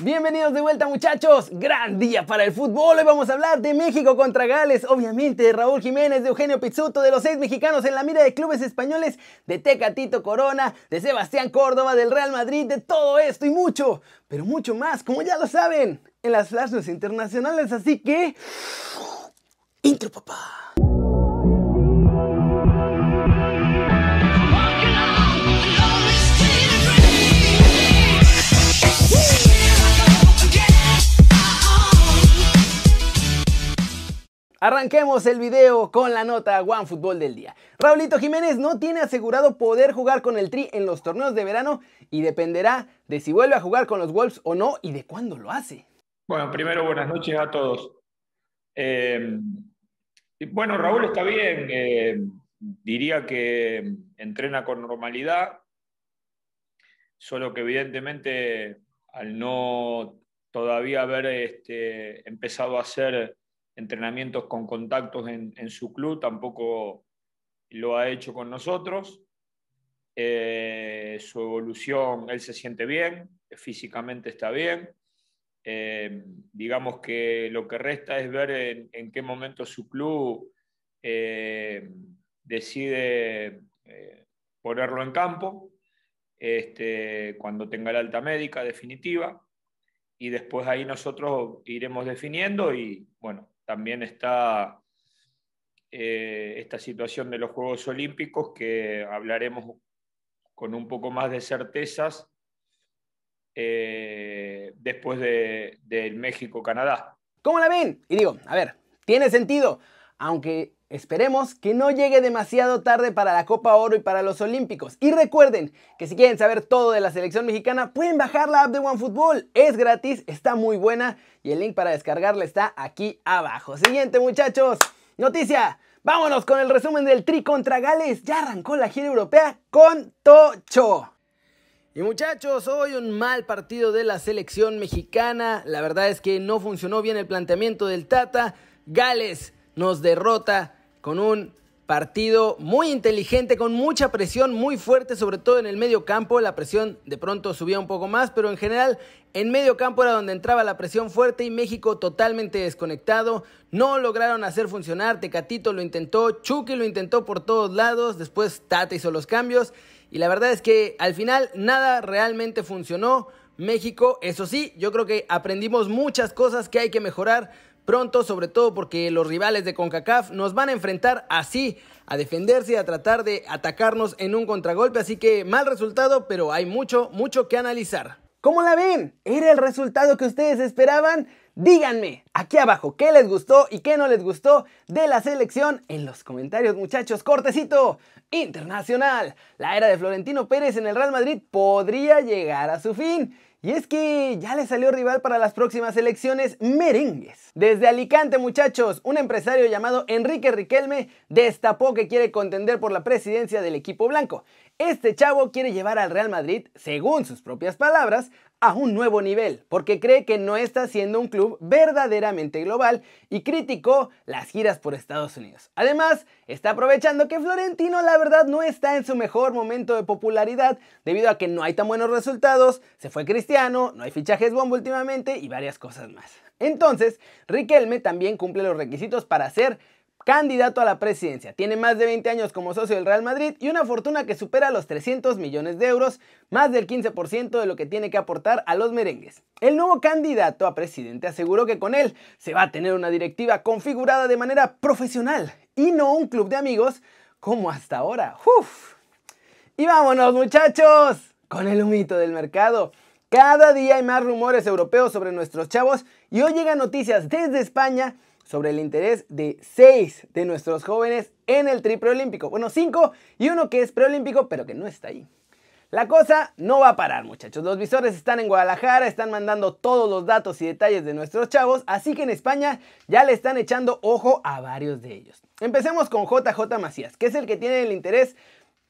Bienvenidos de vuelta muchachos, gran día para el fútbol, hoy vamos a hablar de México contra Gales, obviamente de Raúl Jiménez, de Eugenio Pizzuto, de los seis mexicanos en la mira de clubes españoles, de Tecatito Corona, de Sebastián Córdoba, del Real Madrid, de todo esto y mucho, pero mucho más, como ya lo saben, en las flashes internacionales, así que... Intro papá. Arranquemos el video con la nota One Fútbol del día. Raulito Jiménez no tiene asegurado poder jugar con el Tri en los torneos de verano y dependerá de si vuelve a jugar con los Wolves o no y de cuándo lo hace. Bueno, primero buenas noches a todos. Eh, bueno, Raúl está bien, eh, diría que entrena con normalidad, solo que evidentemente al no todavía haber este, empezado a hacer entrenamientos con contactos en, su club, tampoco lo ha hecho con nosotros. Eh, su evolución, él se siente bien, físicamente está bien. Eh, digamos que lo que resta es ver en, qué momento su club eh, decide ponerlo en campo, este, cuando tenga la alta médica definitiva, y después ahí nosotros iremos definiendo y bueno, también está eh, esta situación de los Juegos Olímpicos que hablaremos con un poco más de certezas eh, después del de, México-Canadá. ¿Cómo la ven? Y digo, a ver, tiene sentido, aunque Esperemos que no llegue demasiado tarde para la Copa Oro y para los Olímpicos. Y recuerden que si quieren saber todo de la selección mexicana, pueden bajar la app de OneFootball. Es gratis, está muy buena y el link para descargarla está aquí abajo. Siguiente muchachos, noticia. Vámonos con el resumen del Tri contra Gales. Ya arrancó la gira europea con Tocho. Y muchachos, hoy un mal partido de la selección mexicana. La verdad es que no funcionó bien el planteamiento del Tata. Gales nos derrota con un partido muy inteligente, con mucha presión, muy fuerte, sobre todo en el medio campo. La presión de pronto subía un poco más, pero en general en medio campo era donde entraba la presión fuerte y México totalmente desconectado. No lograron hacer funcionar. Tecatito lo intentó, Chucky lo intentó por todos lados. Después Tata hizo los cambios. Y la verdad es que al final nada realmente funcionó. México, eso sí, yo creo que aprendimos muchas cosas que hay que mejorar pronto, sobre todo porque los rivales de CONCACAF nos van a enfrentar así, a defenderse y a tratar de atacarnos en un contragolpe, así que mal resultado, pero hay mucho, mucho que analizar. ¿Cómo la ven? ¿Era el resultado que ustedes esperaban? Díganme aquí abajo qué les gustó y qué no les gustó de la selección en los comentarios muchachos. Cortecito internacional. La era de Florentino Pérez en el Real Madrid podría llegar a su fin. Y es que ya le salió rival para las próximas elecciones merengues. Desde Alicante, muchachos, un empresario llamado Enrique Riquelme destapó que quiere contender por la presidencia del equipo blanco. Este chavo quiere llevar al Real Madrid, según sus propias palabras, a un nuevo nivel, porque cree que no está siendo un club verdaderamente global y criticó las giras por Estados Unidos. Además, está aprovechando que Florentino la verdad no está en su mejor momento de popularidad debido a que no hay tan buenos resultados, se fue Cristiano, no hay fichajes bombo últimamente y varias cosas más. Entonces, Riquelme también cumple los requisitos para ser candidato a la presidencia. Tiene más de 20 años como socio del Real Madrid y una fortuna que supera los 300 millones de euros, más del 15% de lo que tiene que aportar a los merengues. El nuevo candidato a presidente aseguró que con él se va a tener una directiva configurada de manera profesional y no un club de amigos como hasta ahora. ¡Uf! Y vámonos muchachos con el humito del mercado. Cada día hay más rumores europeos sobre nuestros chavos y hoy llegan noticias desde España sobre el interés de seis de nuestros jóvenes en el triple olímpico. Bueno, cinco y uno que es preolímpico, pero que no está ahí. La cosa no va a parar, muchachos. Los visores están en Guadalajara, están mandando todos los datos y detalles de nuestros chavos, así que en España ya le están echando ojo a varios de ellos. Empecemos con JJ Macías, que es el que tiene el interés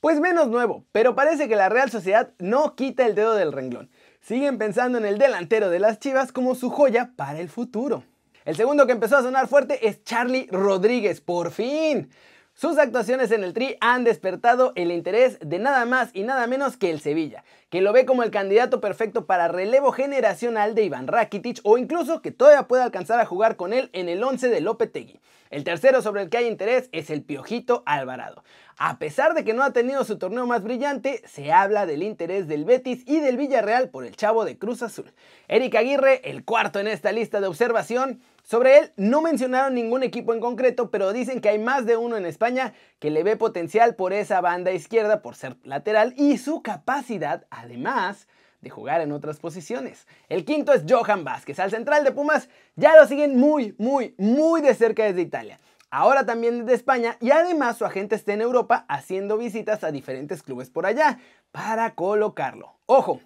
pues menos nuevo, pero parece que la Real Sociedad no quita el dedo del renglón. Siguen pensando en el delantero de las Chivas como su joya para el futuro. El segundo que empezó a sonar fuerte es Charlie Rodríguez, por fin. Sus actuaciones en el Tri han despertado el interés de nada más y nada menos que el Sevilla, que lo ve como el candidato perfecto para relevo generacional de Iván Rakitic o incluso que todavía puede alcanzar a jugar con él en el 11 de Lopetegui. El tercero sobre el que hay interés es el Piojito Alvarado. A pesar de que no ha tenido su torneo más brillante, se habla del interés del Betis y del Villarreal por el chavo de Cruz Azul. Eric Aguirre, el cuarto en esta lista de observación, sobre él no mencionaron ningún equipo en concreto, pero dicen que hay más de uno en España que le ve potencial por esa banda izquierda por ser lateral y su capacidad, además, de jugar en otras posiciones. El quinto es Johan Vázquez. Al central de Pumas ya lo siguen muy, muy, muy de cerca desde Italia. Ahora también desde España y además su agente está en Europa haciendo visitas a diferentes clubes por allá para colocarlo. Ojo,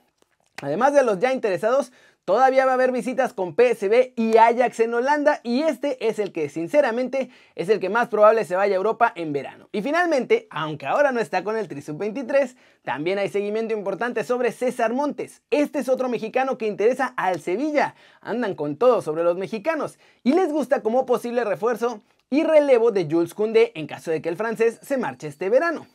además de los ya interesados, Todavía va a haber visitas con PSB y Ajax en Holanda y este es el que sinceramente es el que más probable se vaya a Europa en verano. Y finalmente, aunque ahora no está con el Tri 23, también hay seguimiento importante sobre César Montes. Este es otro mexicano que interesa al Sevilla. Andan con todo sobre los mexicanos y les gusta como posible refuerzo y relevo de Jules Koundé en caso de que el francés se marche este verano.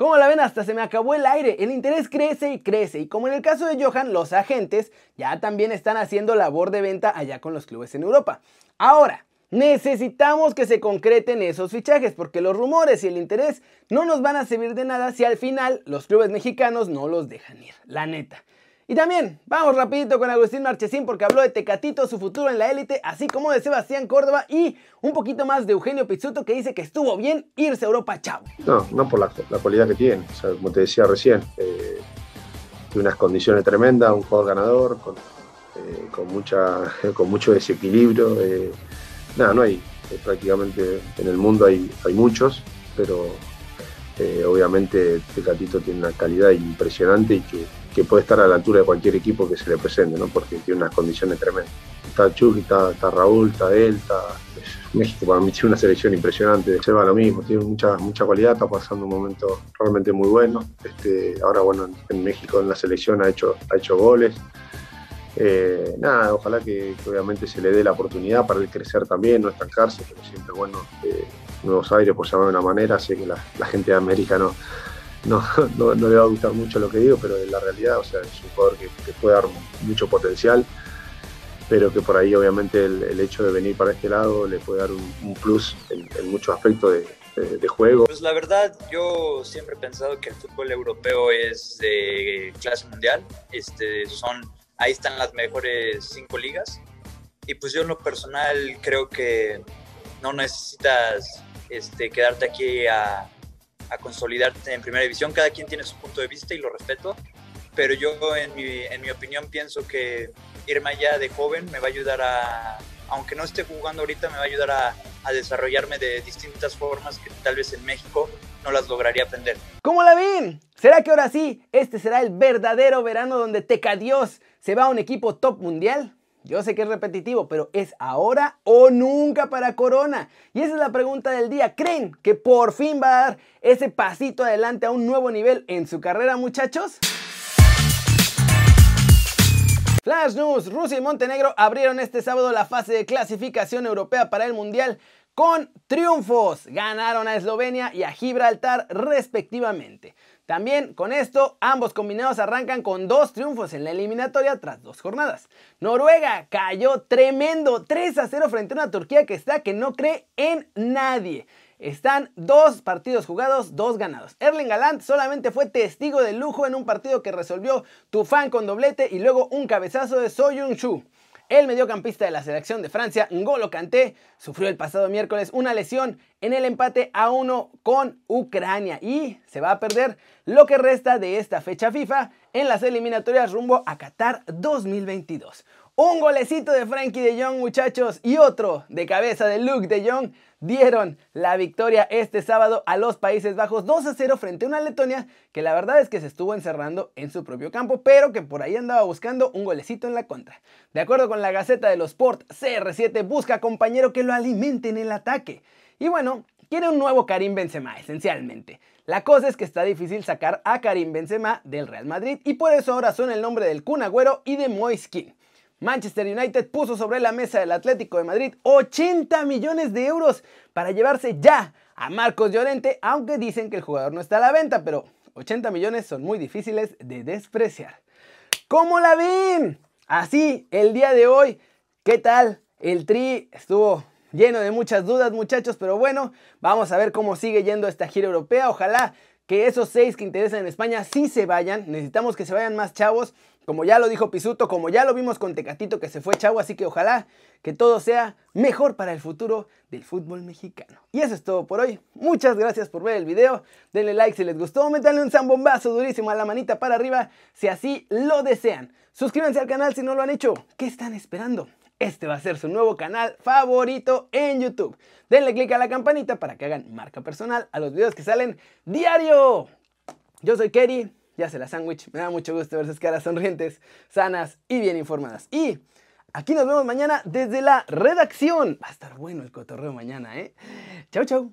Como la ven, hasta se me acabó el aire. El interés crece y crece. Y como en el caso de Johan, los agentes ya también están haciendo labor de venta allá con los clubes en Europa. Ahora, necesitamos que se concreten esos fichajes porque los rumores y el interés no nos van a servir de nada si al final los clubes mexicanos no los dejan ir. La neta. Y también, vamos rapidito con Agustín Marchesín porque habló de Tecatito, su futuro en la élite, así como de Sebastián Córdoba y un poquito más de Eugenio Pizzuto que dice que estuvo bien irse a Europa, chao. No, no por la, la cualidad que tiene, o sea, como te decía recién, eh, tiene unas condiciones tremendas, un jugador ganador, con, eh, con, mucha, con mucho desequilibrio. Eh, nada, no hay, prácticamente en el mundo hay, hay muchos, pero obviamente Tecatito tiene una calidad impresionante y que que puede estar a la altura de cualquier equipo que se le presente, ¿no? porque tiene unas condiciones tremendas. Está Chucky, está, Raúl, está él, está... México para mí tiene una selección impresionante, se va lo mismo, tiene mucha, mucha cualidad, está pasando un momento realmente muy bueno. Este, ahora bueno, en México en la selección ha hecho, ha hecho goles. Eh, nada, ojalá que, obviamente se le dé la oportunidad para crecer también, no estancarse, pero siempre bueno, eh, nuevos aires por llamar de una manera, sé que la gente de América no no, no, le va a gustar mucho lo que digo, pero en la realidad, o sea, es un jugador que, puede dar mucho potencial, pero que por ahí obviamente el, hecho de venir para este lado le puede dar un, plus en, muchos aspectos de, juego. Pues la verdad, yo siempre he pensado que el fútbol europeo es de clase mundial, este, son, ahí están las mejores cinco ligas, y pues yo en lo personal creo que no necesitas este, quedarte aquí a a consolidarte en primera división. Cada quien tiene su punto de vista y lo respeto, pero yo en mi, en mi opinión pienso que irme allá de joven me va a ayudar a, aunque no esté jugando ahorita, me va a ayudar a, a desarrollarme de distintas formas que tal vez en México no las lograría aprender. ¿Cómo la ven? ¿Será que ahora sí, este será el verdadero verano donde Teca Dios se va a un equipo top mundial? Yo sé que es repetitivo, pero ¿es ahora o nunca para Corona? Y esa es la pregunta del día. ¿Creen que por fin va a dar ese pasito adelante a un nuevo nivel en su carrera, muchachos? Flash News, Rusia y Montenegro abrieron este sábado la fase de clasificación europea para el Mundial con triunfos. Ganaron a Eslovenia y a Gibraltar respectivamente. También con esto, ambos combinados arrancan con dos triunfos en la eliminatoria tras dos jornadas. Noruega cayó tremendo 3 a 0 frente a una Turquía que está que no cree en nadie. Están dos partidos jugados, dos ganados. Erling Galant solamente fue testigo de lujo en un partido que resolvió Tufan con doblete y luego un cabezazo de Soyun Chu. El mediocampista de la selección de Francia, Ngolo Kanté, sufrió el pasado miércoles una lesión en el empate a uno con Ucrania y se va a perder lo que resta de esta fecha FIFA en las eliminatorias rumbo a Qatar 2022. Un golecito de Frankie de Jong, muchachos, y otro de cabeza de Luke de Jong dieron la victoria este sábado a los Países Bajos 2 a 0 frente a una Letonia que la verdad es que se estuvo encerrando en su propio campo, pero que por ahí andaba buscando un golecito en la contra. De acuerdo con la Gaceta de los Sport, CR7 busca compañero que lo alimente en el ataque. Y bueno, quiere un nuevo Karim Benzema, esencialmente. La cosa es que está difícil sacar a Karim Benzema del Real Madrid y por eso ahora son el nombre del Kun Agüero y de Moiskin. Manchester United puso sobre la mesa del Atlético de Madrid 80 millones de euros para llevarse ya a Marcos Llorente, aunque dicen que el jugador no está a la venta, pero 80 millones son muy difíciles de despreciar. ¿Cómo la ven? Así, el día de hoy, ¿qué tal? El tri estuvo lleno de muchas dudas, muchachos, pero bueno, vamos a ver cómo sigue yendo esta gira europea. Ojalá que esos seis que interesan en España sí se vayan. Necesitamos que se vayan más chavos, como ya lo dijo Pisuto, como ya lo vimos con Tecatito que se fue chavo, así que ojalá que todo sea mejor para el futuro del fútbol mexicano. Y eso es todo por hoy. Muchas gracias por ver el video. Denle like si les gustó, métanle un zambombazo durísimo a la manita para arriba si así lo desean. Suscríbanse al canal si no lo han hecho. ¿Qué están esperando? Este va a ser su nuevo canal favorito en YouTube. Denle click a la campanita para que hagan marca personal a los videos que salen diario. Yo soy Kerry, ya se la sándwich. Me da mucho gusto ver sus caras sonrientes, sanas y bien informadas. Y aquí nos vemos mañana desde la redacción. Va a estar bueno el cotorreo mañana, ¿eh? Chau, chau.